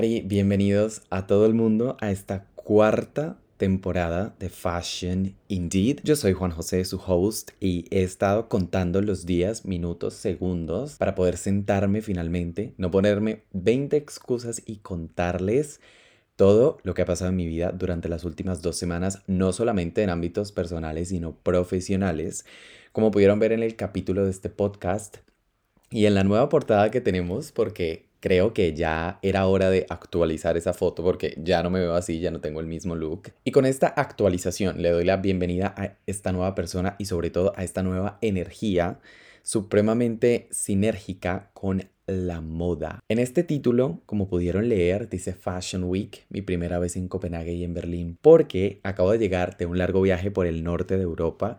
bienvenidos a todo el mundo a esta cuarta temporada de Fashion Indeed. Yo soy Juan José, su host, y he estado contando los días, minutos, segundos para poder sentarme finalmente, no ponerme 20 excusas y contarles todo lo que ha pasado en mi vida durante las últimas dos semanas, no solamente en ámbitos personales, sino profesionales. Como pudieron ver en el capítulo de este podcast y en la nueva portada que tenemos, porque creo que ya era hora de actualizar esa foto porque ya no me veo así, ya no tengo el mismo look. Y con esta actualización le doy la bienvenida a esta nueva persona y sobre todo a esta nueva energía supremamente sinérgica con la moda. En este título, como pudieron leer, dice Fashion Week, mi primera vez en Copenhague y en Berlín, porque acabo de llegar de un largo viaje por el norte de Europa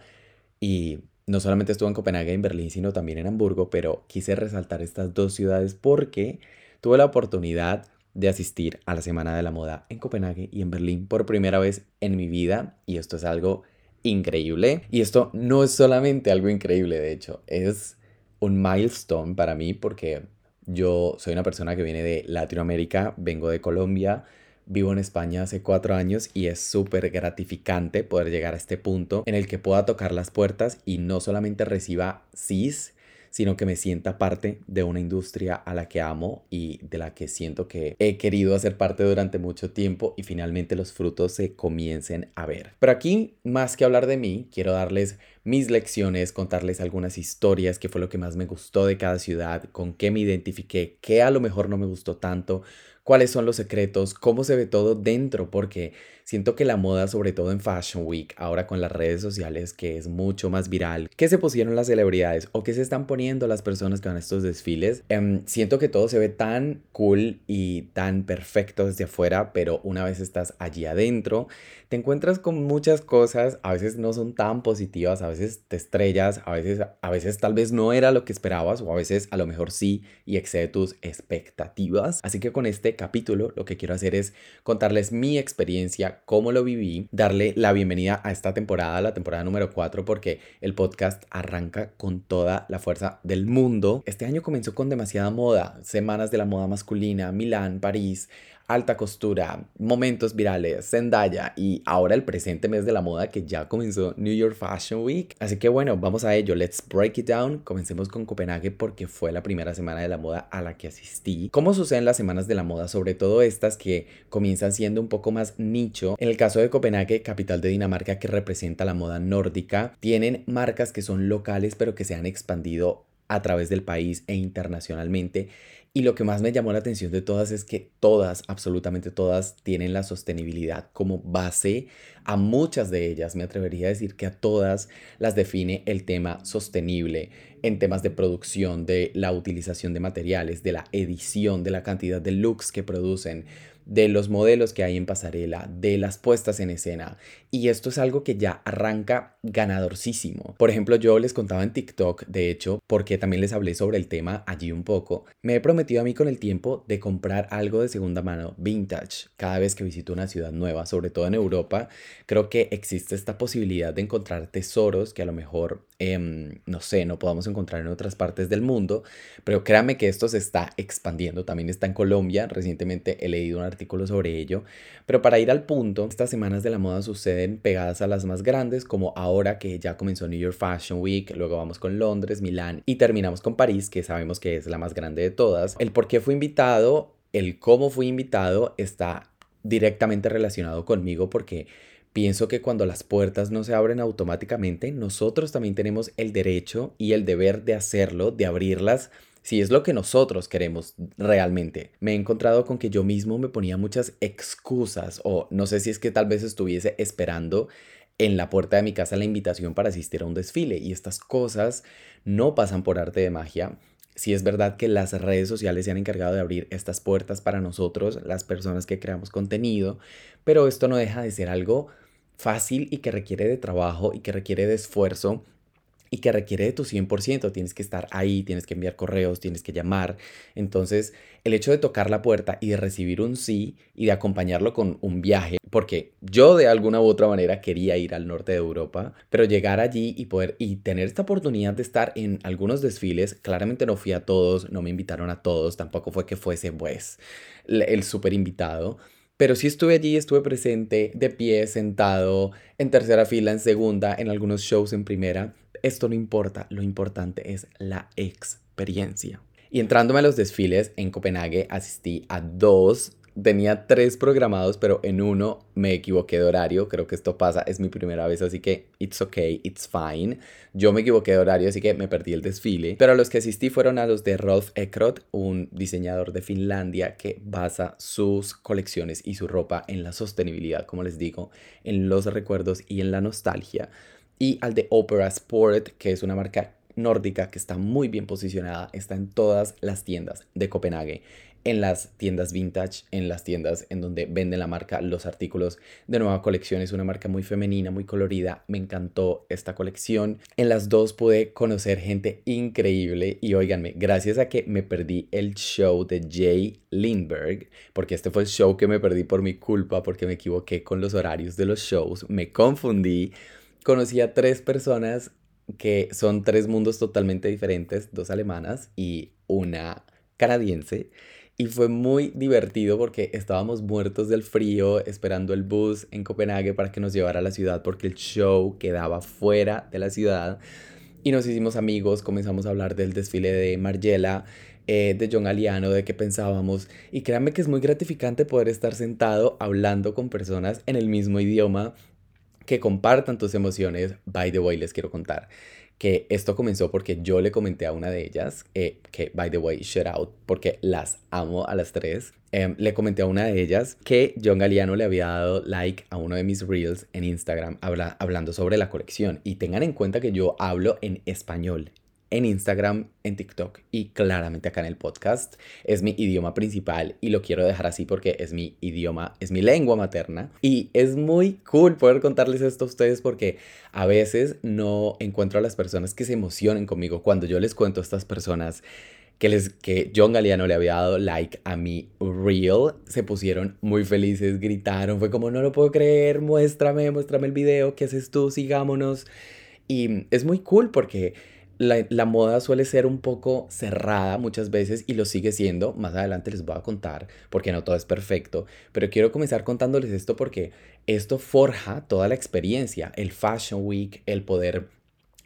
y no solamente estuve en Copenhague y en Berlín, sino también en Hamburgo, pero quise resaltar estas dos ciudades porque tuve la oportunidad de asistir a la Semana de la Moda en Copenhague y en Berlín por primera vez en mi vida y esto es algo increíble. Y esto no es solamente algo increíble, de hecho, es un milestone para mí porque yo soy una persona que viene de Latinoamérica, vengo de Colombia, Vivo en España hace cuatro años y es súper gratificante poder llegar a este punto en el que pueda tocar las puertas y no solamente reciba CIS, sino que me sienta parte de una industria a la que amo y de la que siento que he querido hacer parte durante mucho tiempo y finalmente los frutos se comiencen a ver. Pero aquí, más que hablar de mí, quiero darles mis lecciones, contarles algunas historias, qué fue lo que más me gustó de cada ciudad, con qué me identifiqué, qué a lo mejor no me gustó tanto, cuáles son los secretos, cómo se ve todo dentro, porque siento que la moda, sobre todo en Fashion Week, ahora con las redes sociales, que es mucho más viral, que se pusieron las celebridades o que se están poniendo las personas que van a estos desfiles, em, siento que todo se ve tan cool y tan perfecto desde afuera, pero una vez estás allí adentro, te encuentras con muchas cosas, a veces no son tan positivas, a veces te estrellas, a veces, a veces tal vez no era lo que esperabas o a veces a lo mejor sí y excede tus expectativas. Así que con este capítulo lo que quiero hacer es contarles mi experiencia, cómo lo viví, darle la bienvenida a esta temporada, la temporada número 4, porque el podcast arranca con toda la fuerza del mundo. Este año comenzó con demasiada moda, semanas de la moda masculina, Milán, París, alta costura, momentos virales, Zendaya y ahora el presente mes de la moda que ya comenzó New York Fashion Week. Así que bueno, vamos a ello. Let's break it down. Comencemos con Copenhague porque fue la primera semana de la moda a la que asistí. ¿Cómo suceden las semanas de la moda? Sobre todo estas que comienzan siendo un poco más nicho. En el caso de Copenhague, capital de Dinamarca que representa la moda nórdica, tienen marcas que son locales pero que se han expandido a través del país e internacionalmente y lo que más me llamó la atención de todas es que todas, absolutamente todas, tienen la sostenibilidad como base. A muchas de ellas, me atrevería a decir que a todas las define el tema sostenible en temas de producción, de la utilización de materiales, de la edición, de la cantidad de looks que producen, de los modelos que hay en pasarela, de las puestas en escena. Y esto es algo que ya arranca ganadorcísimo. Por ejemplo, yo les contaba en TikTok, de hecho, porque también les hablé sobre el tema allí un poco. Me he prometido a mí con el tiempo de comprar algo de segunda mano, vintage, cada vez que visito una ciudad nueva, sobre todo en Europa. Creo que existe esta posibilidad de encontrar tesoros que a lo mejor, em, no sé, no podamos encontrar en otras partes del mundo, pero créanme que esto se está expandiendo. También está en Colombia. Recientemente he leído un artículo sobre ello. Pero para ir al punto, estas semanas de la moda suceden pegadas a las más grandes, como ahora que ya comenzó New York Fashion Week, luego vamos con Londres, Milán y terminamos con París, que sabemos que es la más grande de todas. El por qué fui invitado, el cómo fui invitado está directamente relacionado conmigo porque Pienso que cuando las puertas no se abren automáticamente, nosotros también tenemos el derecho y el deber de hacerlo, de abrirlas si es lo que nosotros queremos realmente. Me he encontrado con que yo mismo me ponía muchas excusas o no sé si es que tal vez estuviese esperando en la puerta de mi casa la invitación para asistir a un desfile y estas cosas no pasan por arte de magia. Si es verdad que las redes sociales se han encargado de abrir estas puertas para nosotros, las personas que creamos contenido, pero esto no deja de ser algo fácil y que requiere de trabajo y que requiere de esfuerzo y que requiere de tu 100%. Tienes que estar ahí, tienes que enviar correos, tienes que llamar. Entonces, el hecho de tocar la puerta y de recibir un sí y de acompañarlo con un viaje, porque yo de alguna u otra manera quería ir al norte de Europa, pero llegar allí y poder y tener esta oportunidad de estar en algunos desfiles, claramente no fui a todos, no me invitaron a todos, tampoco fue que fuese pues el súper invitado pero sí estuve allí, estuve presente, de pie, sentado, en tercera fila, en segunda, en algunos shows en primera. Esto no importa, lo importante es la experiencia. Y entrándome a los desfiles en Copenhague, asistí a dos Tenía tres programados, pero en uno me equivoqué de horario. Creo que esto pasa, es mi primera vez, así que it's okay, it's fine. Yo me equivoqué de horario, así que me perdí el desfile. Pero los que asistí fueron a los de Rolf Ekrot, un diseñador de Finlandia que basa sus colecciones y su ropa en la sostenibilidad, como les digo, en los recuerdos y en la nostalgia. Y al de Opera Sport, que es una marca nórdica que está muy bien posicionada, está en todas las tiendas de Copenhague en las tiendas vintage, en las tiendas en donde venden la marca, los artículos de nueva colección. Es una marca muy femenina, muy colorida. Me encantó esta colección. En las dos pude conocer gente increíble y oiganme, gracias a que me perdí el show de Jay Lindbergh, porque este fue el show que me perdí por mi culpa, porque me equivoqué con los horarios de los shows, me confundí. Conocí a tres personas que son tres mundos totalmente diferentes, dos alemanas y una canadiense y fue muy divertido porque estábamos muertos del frío esperando el bus en Copenhague para que nos llevara a la ciudad porque el show quedaba fuera de la ciudad y nos hicimos amigos, comenzamos a hablar del desfile de Margiela, eh, de John Aliano, de qué pensábamos y créanme que es muy gratificante poder estar sentado hablando con personas en el mismo idioma que compartan tus emociones. By the way, les quiero contar que esto comenzó porque yo le comenté a una de ellas, eh, que by the way, shout out, porque las amo a las tres, em, le comenté a una de ellas que John Galeano le había dado like a uno de mis reels en Instagram hablando sobre la colección. Y tengan en cuenta que yo hablo en español en Instagram, en TikTok y claramente acá en el podcast. Es mi idioma principal y lo quiero dejar así porque es mi idioma, es mi lengua materna. Y es muy cool poder contarles esto a ustedes porque a veces no encuentro a las personas que se emocionen conmigo cuando yo les cuento a estas personas que, les, que John Galeano le había dado like a mi reel, se pusieron muy felices, gritaron, fue como no lo puedo creer, muéstrame, muéstrame el video, ¿qué haces tú? Sigámonos. Y es muy cool porque la, moda suele ser un poco cerrada muchas veces y lo sigue siendo. Más adelante les voy a contar porque no todo es perfecto. Pero quiero comenzar contándoles esto porque esto forja toda la experiencia. El Fashion Week, el poder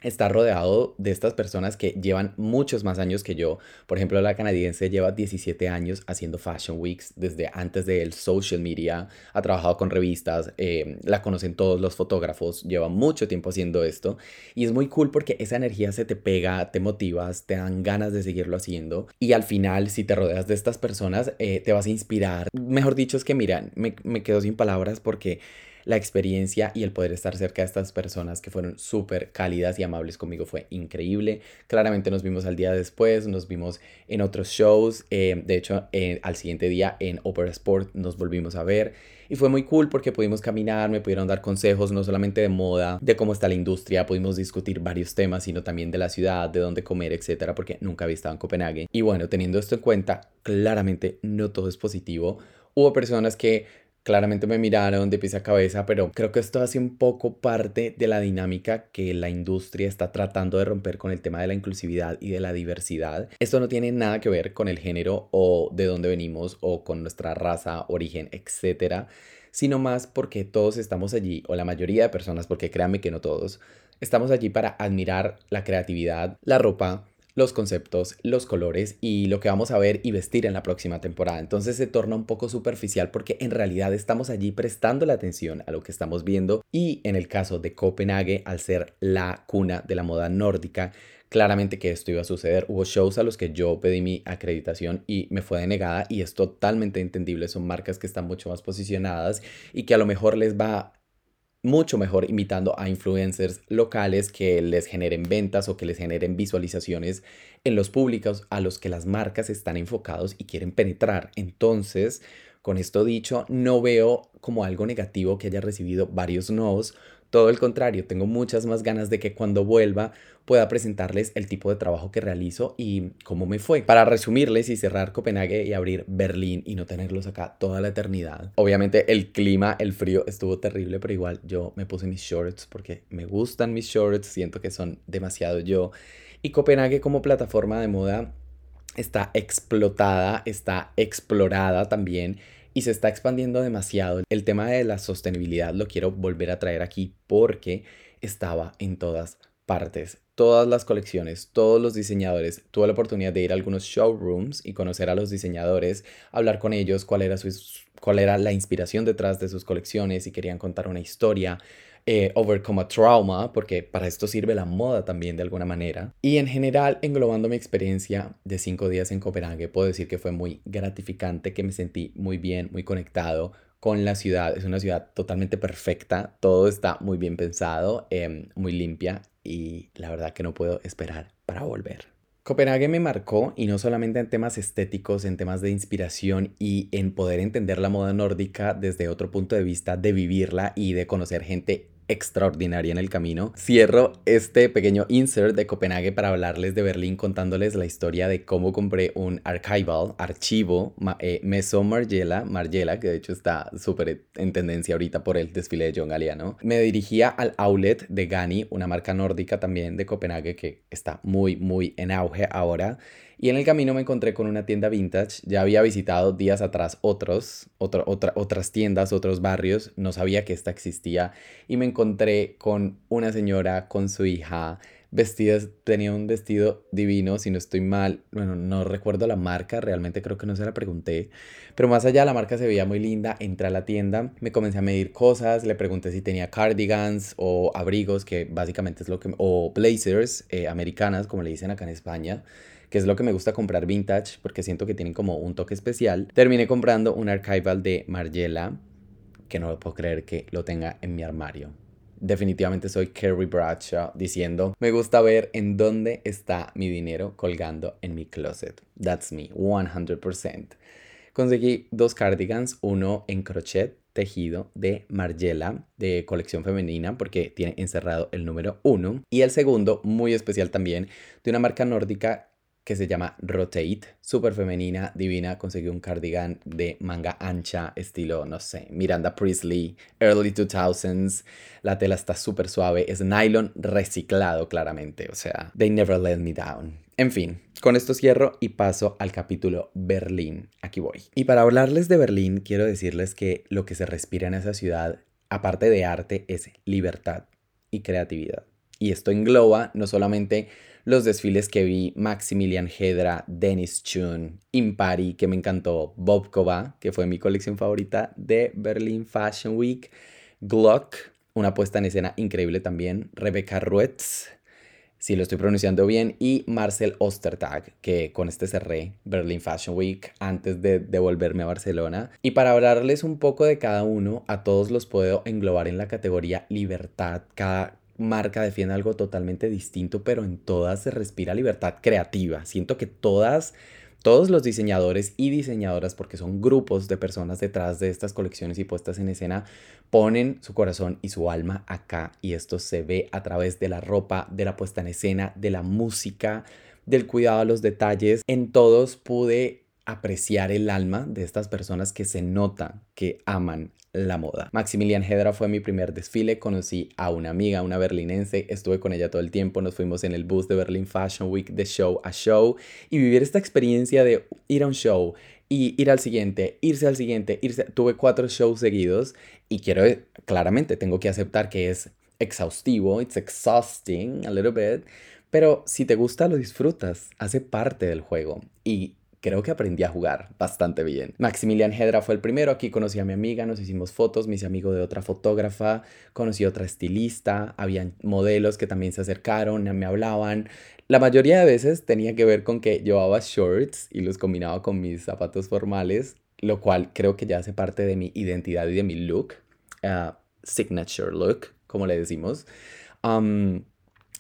estar rodeado de estas personas que llevan muchos más años que yo. Por ejemplo, la canadiense lleva 17 años haciendo Fashion Weeks desde antes del social media, ha trabajado con revistas, eh, la conocen todos los fotógrafos, lleva mucho tiempo haciendo esto y es muy cool porque esa energía se te pega, te motivas, te dan ganas de seguirlo haciendo y al final si te rodeas de estas personas eh, te vas a inspirar. Mejor dicho es que mira, me, me quedo sin palabras porque la experiencia y el poder estar cerca de estas personas que fueron súper cálidas y amables conmigo fue increíble. Claramente nos vimos al día después, nos vimos en otros shows, eh, de hecho eh, al siguiente día en Opera Sport nos volvimos a ver y fue muy cool porque pudimos caminar, me pudieron dar consejos no solamente de moda, de cómo está la industria, pudimos discutir varios temas, sino también de la ciudad, de dónde comer, etcétera, porque nunca había estado en Copenhague. Y bueno, teniendo esto en cuenta, claramente no todo es positivo. Hubo personas que claramente me miraron de pies a cabeza, pero creo que esto hace un poco parte de la dinámica que la industria está tratando de romper con el tema de la inclusividad y de la diversidad. Esto no tiene nada que ver con el género o de dónde venimos o con nuestra raza, origen, etcétera, sino más porque todos estamos allí, o la mayoría de personas, porque créanme que no todos, estamos allí para admirar la creatividad, la ropa, los conceptos, los colores y lo que vamos a ver y vestir en la próxima temporada. Entonces se torna un poco superficial porque en realidad estamos allí prestando la atención a lo que estamos viendo y en el caso de Copenhague, al ser la cuna de la moda nórdica, claramente que esto iba a suceder. Hubo shows a los que yo pedí mi acreditación y me fue denegada y es totalmente entendible. Son marcas que están mucho más posicionadas y que a lo mejor les va mucho mejor invitando a influencers locales que les generen ventas o que les generen visualizaciones en los públicos a los que las marcas están enfocados y quieren penetrar. Entonces, con esto dicho, no veo como algo negativo que haya recibido varios no's Todo el contrario, tengo muchas más ganas de que cuando vuelva pueda presentarles el tipo de trabajo que realizo y cómo me fue. Para resumirles y cerrar Copenhague y abrir Berlín y no tenerlos acá toda la eternidad. Obviamente el clima, el frío estuvo terrible, pero igual yo me puse mis shorts porque me gustan mis shorts, siento que son demasiado yo. Y Copenhague como plataforma de moda está explotada, está explorada también y se está expandiendo demasiado. El tema de la sostenibilidad lo quiero volver a traer aquí porque estaba en todas partes. Todas las colecciones, todos los diseñadores. Tuve la oportunidad de ir a algunos showrooms y conocer a los diseñadores, hablar con ellos, cuál era, su, cuál era la inspiración detrás de sus colecciones, y querían contar una historia, eh, overcome a trauma, porque para esto sirve la moda también de alguna manera. Y en general, englobando mi experiencia de cinco días en Copenhague, puedo decir que fue muy gratificante, que me sentí muy bien, muy conectado con la ciudad. Es una ciudad totalmente perfecta, todo está muy bien pensado, em, muy limpia y la verdad que no puedo esperar para volver. Copenhague me marcó y no solamente en temas estéticos, en temas de inspiración y en poder entender la moda nórdica desde otro punto de vista, de vivirla y de conocer gente extraordinaria en el camino. Cierro este pequeño insert de Copenhague para hablarles de Berlín contándoles la historia de cómo compré un archival, archivo, eh, Maison Margiela, que de hecho está súper en tendencia ahorita por el desfile de John Galliano. Me dirigía al outlet de Gani, una marca nórdica también de Copenhague que está muy, muy en auge ahora. Y en el camino me encontré con una tienda vintage. Ya había visitado días atrás otros, otra, otras tiendas, otros barrios. No sabía que esta existía. Y me encontré con una señora con su hija vestidas, tenía un vestido divino, si no estoy mal, bueno, no recuerdo la marca, realmente creo que no se la pregunté, pero más allá la marca se veía muy linda, entré a la tienda, me comencé a medir cosas, le pregunté si tenía cardigans o abrigos, que básicamente es lo que, o blazers eh, americanas, como le dicen acá en España, que es lo que me gusta comprar vintage porque siento que tienen como un toque especial. Terminé comprando un archival de Margiela, que no puedo creer que lo tenga en mi armario. Definitivamente soy Carrie Bradshaw diciendo, me gusta ver en dónde está mi dinero colgando en mi closet. That's me, 100%. Conseguí dos cardigans, uno en crochet tejido de Margiela de colección femenina porque tiene encerrado el número uno y el segundo muy especial también de una marca nórdica que se llama Rotate, súper femenina, divina, conseguí un cardigan de manga ancha, estilo, no sé, Miranda Priestley, early 2000s, la tela está súper suave, es nylon reciclado claramente, o sea, they never let me down. En fin, con esto cierro y paso al capítulo Berlín, aquí voy. Y para hablarles de Berlín, quiero decirles que lo que se respira en esa ciudad, aparte de arte, es libertad y creatividad. Y esto engloba no solamente los desfiles que vi, Maximilian Hedra, Dennis Chun, Impari, que me encantó, Bob Kova, que fue mi colección favorita de Berlin Fashion Week, Glock, una puesta en escena increíble también, Rebecca Ruetz, si lo estoy pronunciando bien, y Marcel Ostertag, que con este cerré Berlin Fashion Week antes de devolverme a Barcelona. Y para hablarles un poco de cada uno, a todos los puedo englobar en la categoría libertad. Cada marca defiende algo totalmente distinto, pero en todas se respira libertad creativa. Siento que todas, todos los diseñadores y diseñadoras, porque son grupos de personas detrás de estas colecciones y puestas en escena, ponen su corazón y su alma acá. Y esto se ve a través de la ropa, de la puesta en escena, de la música, del cuidado a los detalles. En todos pude apreciar el alma de estas personas que se nota que aman la moda. Maximilian Hedra fue mi primer desfile, conocí a una amiga, una berlinense, estuve con ella todo el tiempo, nos fuimos en el bus de Berlin Fashion Week de show a show y vivir esta experiencia de ir a un show y ir al siguiente, irse al siguiente, irse, tuve cuatro shows seguidos y quiero, claramente tengo que aceptar que es exhaustivo, it's exhausting a little bit, pero si te gusta lo disfrutas, hace parte del juego y creo que aprendí a jugar bastante bien. Maximilian Hedra fue el primero, aquí conocí a mi amiga, nos hicimos fotos, me hice amigo de otra fotógrafa, conocí a otra estilista, habían modelos que también se acercaron, me hablaban. La mayoría de veces tenía que ver con que llevaba shorts y los combinaba con mis zapatos formales, lo cual creo que ya hace parte de mi identidad y de mi look, uh, signature look, como le decimos.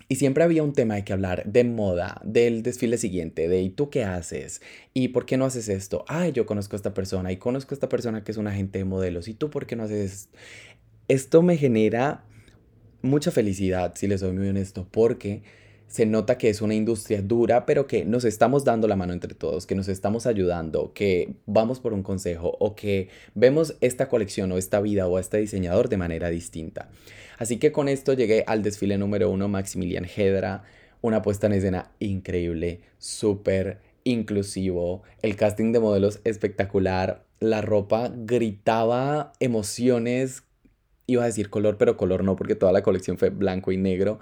Y siempre había un tema de que hablar de moda, del desfile siguiente, de ¿y tú qué haces? ¿Y por qué no haces esto? Ay, yo conozco a esta persona y conozco a esta persona que es un agente de modelos. ¿Y tú por qué no haces esto? Esto me genera mucha felicidad, si les soy muy honesto, porque se nota que es una industria dura, pero que nos estamos dando la mano entre todos, que nos estamos ayudando, que vamos por un consejo o que vemos esta colección o esta vida o este diseñador de manera distinta. Así que con esto llegué al desfile número uno, Maximilian Hedra, una puesta en escena increíble, súper inclusivo, el casting de modelos espectacular, la ropa gritaba emociones, iba a decir color, pero color no, porque toda la colección fue blanco y negro.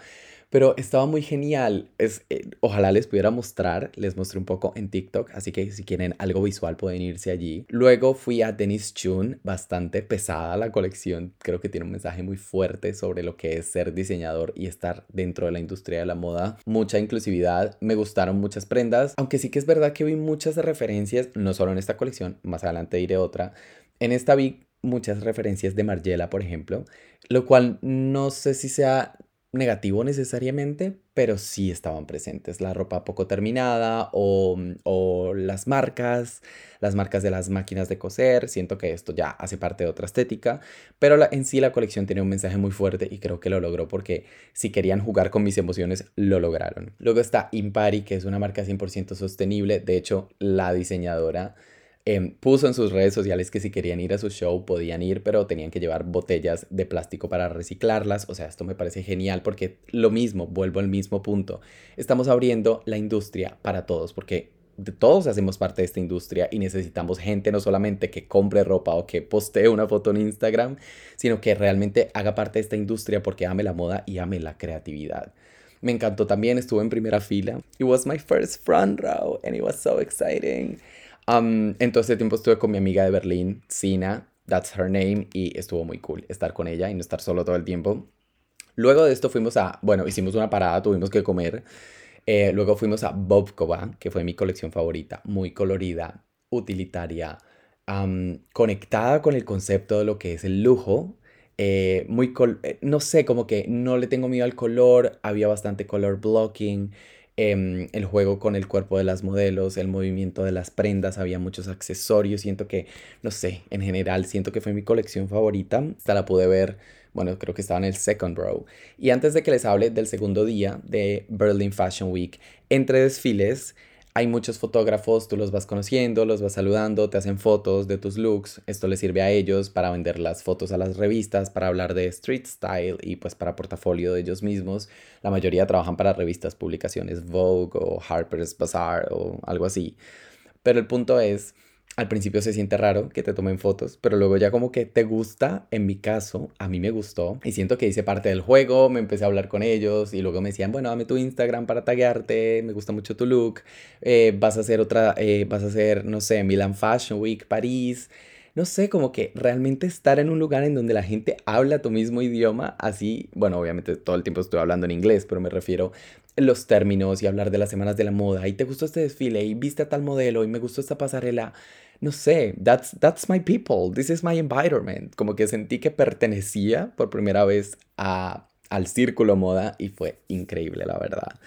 Pero estaba muy genial. Es, eh, ojalá les pudiera mostrar. Les mostré un poco en TikTok. Así que si quieren algo visual pueden irse allí. Luego fui a Dennis Chun. Bastante pesada la colección. Creo que tiene un mensaje muy fuerte sobre lo que es ser diseñador y estar dentro de la industria de la moda. Mucha inclusividad. Me gustaron muchas prendas. Aunque sí que es verdad que vi muchas referencias. No solo en esta colección. Más adelante diré otra. En esta vi muchas referencias de Margiela, por ejemplo, lo cual no sé si sea negativo necesariamente, pero sí estaban presentes. La ropa poco terminada o, o, las marcas, las marcas de las máquinas de coser. Siento que esto ya hace parte de otra estética, pero la, en sí la colección tiene un mensaje muy fuerte y creo que lo logró porque si querían jugar con mis emociones, lo lograron. Luego está Impari, que es una marca 100% sostenible. De hecho, la diseñadora Em, puso en sus redes sociales que si querían ir a su show podían ir, pero tenían que llevar botellas de plástico para reciclarlas. O sea, esto me parece genial porque lo mismo, vuelvo al mismo punto. Estamos abriendo la industria para todos porque todos hacemos parte de esta industria y necesitamos gente no solamente que compre ropa o que postee una foto en Instagram, sino que realmente haga parte de esta industria porque ame la moda y ame la creatividad. Me encantó también, estuve en primera fila. It was my first front row and it was so exciting. Um, en todo este tiempo estuve con mi amiga de Berlín, Sina, that's her name, y estuvo muy cool estar con ella y no estar solo todo el tiempo. Luego de esto fuimos a, bueno, hicimos una parada, tuvimos que comer. Eh, luego fuimos a Bobkova, que fue mi colección favorita, muy colorida, utilitaria, conectada con el concepto de lo que es el lujo. Eh, muy, eh, no sé, como que no le tengo miedo al color, había bastante color blocking. Em, el juego con el cuerpo de las modelos, el movimiento de las prendas, había muchos accesorios, siento que, no sé, en general siento que fue mi colección favorita, hasta la pude ver, bueno, creo que estaba en el second row. Y antes de que les hable del segundo día de Berlin Fashion Week, entre desfiles, hay muchos fotógrafos, tú los vas conociendo, los vas saludando, te hacen fotos de tus looks. Esto les sirve a ellos para vender las fotos a las revistas, para hablar de street style y pues para portafolio de ellos mismos. La mayoría trabajan para revistas, publicaciones Vogue o Harper's Bazaar o algo así. Pero el punto es al principio se siente raro que te tomen fotos, pero luego ya como que te gusta, en mi caso, a mí me gustó y siento que hice parte del juego, me empecé a hablar con ellos y luego me decían, bueno, dame tu Instagram para taguearte, me gusta mucho tu look, eh, vas a hacer otra, eh, vas a hacer, no sé, Milan Fashion Week, París, no sé, como que realmente estar en un lugar en donde la gente habla tu mismo idioma, así, bueno, obviamente todo el tiempo estoy hablando en inglés, pero me refiero los términos y hablar de las semanas de la moda y te gustó este desfile y viste a tal modelo y me gustó esta pasarela no sé, that's, that's my people, this is my environment. Como que sentí que pertenecía por primera vez a, al círculo moda y fue increíble, la verdad.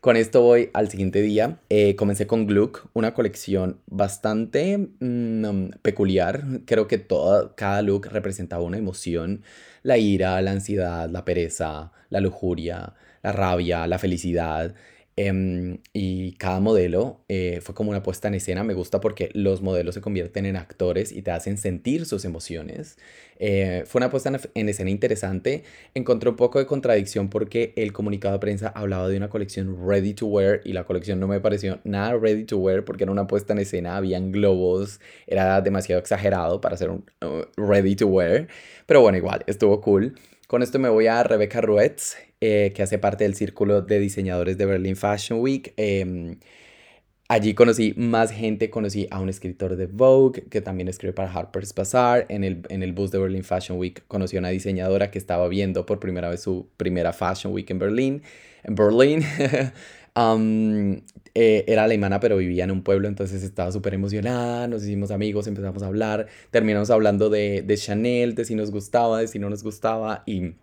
Con esto voy al siguiente día. Eh, comencé con Gluck, una colección bastante mm, peculiar. Creo que todo, cada look representaba una emoción. La ira, la ansiedad, la pereza, la lujuria, la rabia, la felicidad. Em, y cada modelo eh, fue como una puesta en escena. Me gusta porque los modelos se convierten en actores y te hacen sentir sus emociones. Eh, fue una puesta en escena interesante. Encontré un poco de contradicción porque el comunicado de prensa hablaba de una colección ready to wear y la colección no me pareció nada ready to wear porque era una puesta en escena, habían globos, era demasiado exagerado para ser un uh, ready to wear. Pero bueno, igual, estuvo cool. Con esto me voy a Rebecca Ruetz, eh, que hace parte del círculo de diseñadores de Berlin Fashion Week. Em, allí conocí más gente, conocí a un escritor de Vogue que también escribe para Harper's Bazaar. En el, en el bus de Berlin Fashion Week conocí a una diseñadora que estaba viendo por primera vez su primera Fashion Week en Berlín. En Berlín. Eh, era alemana pero vivía en un pueblo, entonces estaba súper emocionada, nos hicimos amigos, empezamos a hablar, terminamos hablando de, de Chanel, de si nos gustaba, de si no nos gustaba y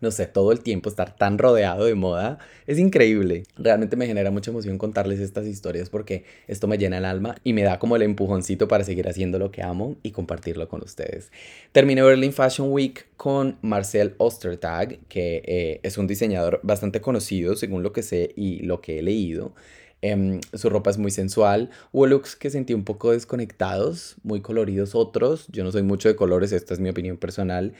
no sé, todo el tiempo estar tan rodeado de moda es increíble. Realmente me genera mucha emoción contarles estas historias porque esto me llena el alma y me da como el empujoncito para seguir haciendo lo que amo y compartirlo con ustedes. Terminé Berlin Fashion Week con Marcel Ostertag, que eh, es un diseñador bastante conocido según lo que sé y lo que he leído. Em, su ropa es muy sensual. Hubo looks que sentí un poco desconectados, muy coloridos otros. Yo no soy mucho de colores, esta es mi opinión personal.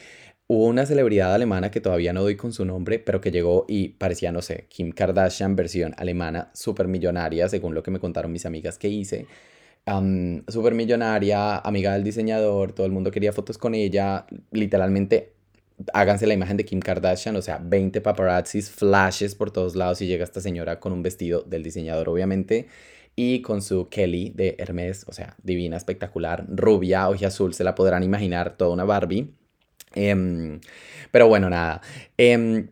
Hubo una celebridad alemana que todavía no doy con su nombre, pero que llegó y parecía, no sé, Kim Kardashian versión alemana, súper millonaria, según lo que me contaron mis amigas que hice. Um, súper millonaria, amiga del diseñador, todo el mundo quería fotos con ella. Literalmente, háganse la imagen de Kim Kardashian, o sea, 20 paparazzis, flashes por todos lados y llega esta señora con un vestido del diseñador, obviamente y con su Kelly de Hermes, o sea, divina, espectacular, rubia, ojo azul, se la podrán imaginar, toda una Barbie. Em, pero bueno, nada. Em,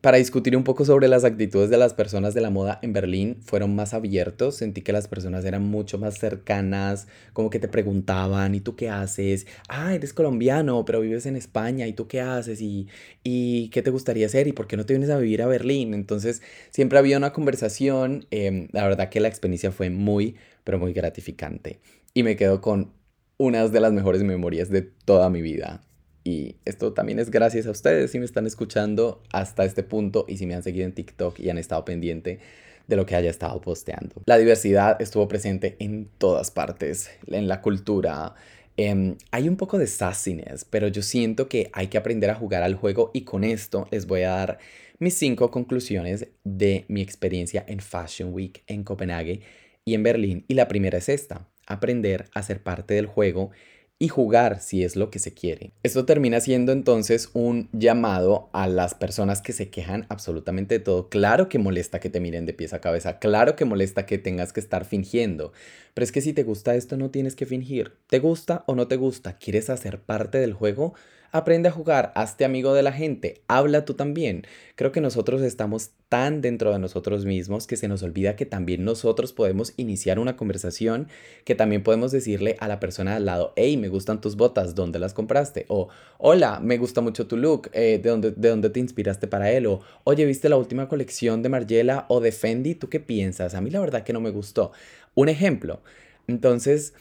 para discutir un poco sobre las actitudes de las personas de la moda en Berlín, fueron más abiertos. Sentí que las personas eran mucho más cercanas, como que te preguntaban, ¿y tú qué haces? Ah, eres colombiano, pero vives en España, ¿y tú qué haces? ¿Y, y qué te gustaría hacer? ¿Y por qué no te vienes a vivir a Berlín? Entonces, siempre había una conversación. Em, la verdad que la experiencia fue muy, pero muy gratificante. Y me quedo con unas de las mejores memorias de toda mi vida. Y esto también es gracias a ustedes si me están escuchando hasta este punto y si me han seguido en TikTok y han estado pendiente de lo que haya estado posteando. La diversidad estuvo presente en todas partes, en la cultura. Em, hay un poco de sassiness, pero yo siento que hay que aprender a jugar al juego y con esto les voy a dar mis cinco conclusiones de mi experiencia en Fashion Week en Copenhague y en Berlín. Y la primera es esta, aprender a ser parte del juego y jugar si es lo que se quiere. Esto termina siendo entonces un llamado a las personas que se quejan absolutamente de todo. Claro que molesta que te miren de pies a cabeza, claro que molesta que tengas que estar fingiendo, pero es que si te gusta esto no tienes que fingir. ¿Te gusta o no te gusta? ¿Quieres hacer parte del juego? Aprende a jugar, hazte amigo de la gente, habla tú también. Creo que nosotros estamos tan dentro de nosotros mismos que se nos olvida que también nosotros podemos iniciar una conversación, que también podemos decirle a la persona al lado, hey, me gustan tus botas, ¿dónde las compraste? O, hola, me gusta mucho tu look, eh, ¿de, dónde, ¿de dónde te inspiraste para él? O, oye, ¿viste la última colección de Margiela o de Fendi? ¿Tú qué piensas? A mí la verdad que no me gustó. Un ejemplo. Entonces,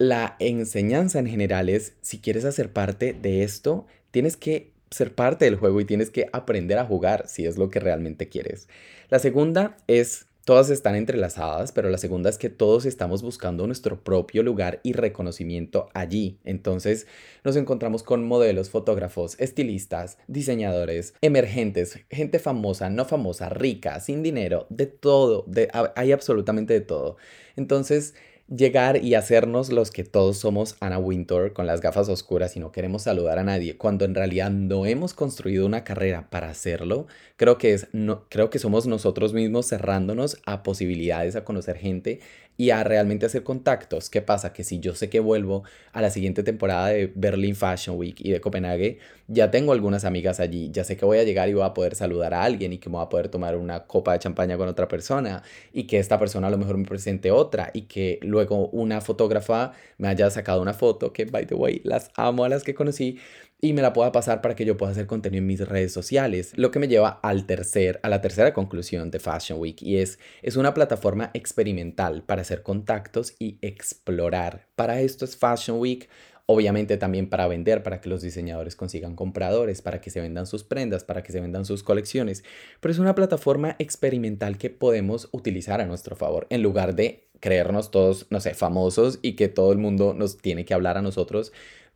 la enseñanza en general es, si quieres hacer parte de esto, tienes que ser parte del juego y tienes que aprender a jugar si es lo que realmente quieres. La segunda es, todas están entrelazadas, pero la segunda es que todos estamos buscando nuestro propio lugar y reconocimiento allí. Entonces nos encontramos con modelos, fotógrafos, estilistas, diseñadores, emergentes, gente famosa, no famosa, rica, sin dinero, de todo, hay absolutamente de todo. Entonces, llegar y hacernos los que todos somos Anna Wintour con las gafas oscuras y no queremos saludar a nadie, cuando en realidad no hemos construido una carrera para hacerlo, creo que, es, no, creo que somos nosotros mismos cerrándonos a posibilidades, a conocer gente y a realmente hacer contactos. ¿Qué pasa? Que si yo sé que vuelvo a la siguiente temporada de Berlin Fashion Week y de Copenhague, ya tengo algunas amigas allí, ya sé que voy a llegar y voy a poder saludar a alguien y que me voy a poder tomar una copa de champaña con otra persona y que esta persona a lo mejor me presente otra y que luego una fotógrafa me haya sacado una foto, que by the way, las amo a las que conocí, y me la pueda pasar para que yo pueda hacer contenido en mis redes sociales. Lo que me lleva al tercer, a la tercera conclusión de Fashion Week y es, es una plataforma experimental para hacer contactos y explorar. Para esto es Fashion Week. Obviamente también para vender, para que los diseñadores consigan compradores, para que se vendan sus prendas, para que se vendan sus colecciones. Pero es una plataforma experimental que podemos utilizar a nuestro favor en lugar de creernos todos, no sé, famosos y que todo el mundo nos tiene que hablar a nosotros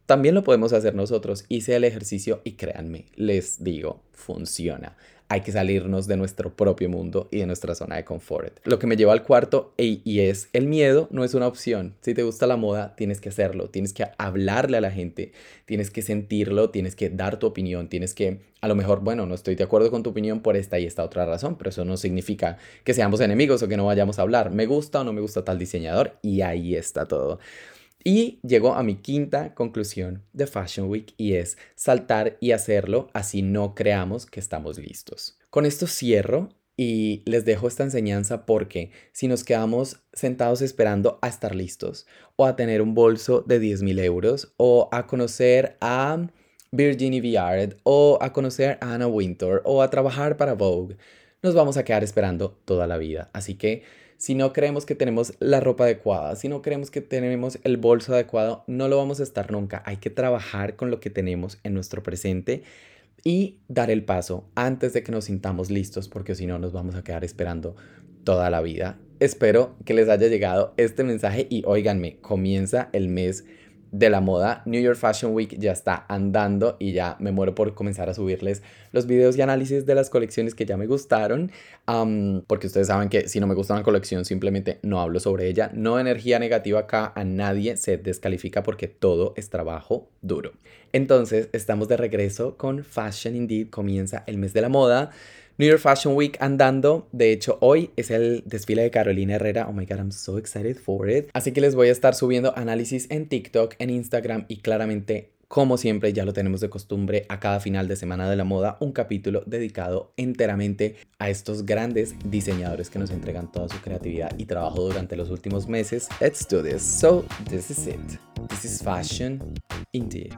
también lo podemos hacer nosotros. Hice el ejercicio y créanme, les digo, funciona. Hay que salirnos de nuestro propio mundo y de nuestra zona de confort. Lo que me lleva al cuarto y es el miedo no es una opción. Si te gusta la moda, tienes que hacerlo, tienes que hablarle a la gente, tienes que sentirlo, tienes que dar tu opinión, tienes que, a lo mejor, bueno, no estoy de acuerdo con tu opinión por esta y esta otra razón, pero eso no significa que seamos enemigos o que no vayamos a hablar. Me gusta o no me gusta tal diseñador y ahí está todo. Y llego a mi quinta conclusión de Fashion Week y es saltar y hacerlo así no creamos que estamos listos. Con esto cierro y les dejo esta enseñanza porque si nos quedamos sentados esperando a estar listos o a tener un bolso de 10 mil euros o a conocer a Virginie Viard o a conocer a Anna Wintour o a trabajar para Vogue, nos vamos a quedar esperando toda la vida. Así que si no creemos que tenemos la ropa adecuada, si no creemos que tenemos el bolso adecuado, no lo vamos a estar nunca. Hay que trabajar con lo que tenemos en nuestro presente y dar el paso antes de que nos sintamos listos, porque si no nos vamos a quedar esperando toda la vida. Espero que les haya llegado este mensaje y óiganme, comienza el mes de la moda. New York Fashion Week ya está andando y ya me muero por comenzar a subirles los videos y análisis de las colecciones que ya me gustaron. porque ustedes saben que si no me gusta una colección simplemente no hablo sobre ella. No energía negativa acá, a nadie se descalifica porque todo es trabajo duro. Entonces estamos de regreso con Fashion Indeed. Comienza el mes de la moda. New York Fashion Week andando. De hecho, hoy es el desfile de Carolina Herrera. Oh my god, I'm so excited for it. Así que les voy a estar subiendo análisis en TikTok, en Instagram y claramente como siempre, ya lo tenemos de costumbre, a cada final de semana de la moda, un capítulo dedicado enteramente a estos grandes diseñadores que nos entregan toda su creatividad y trabajo durante los últimos meses. Let's do this. So, this is it. This is fashion indeed.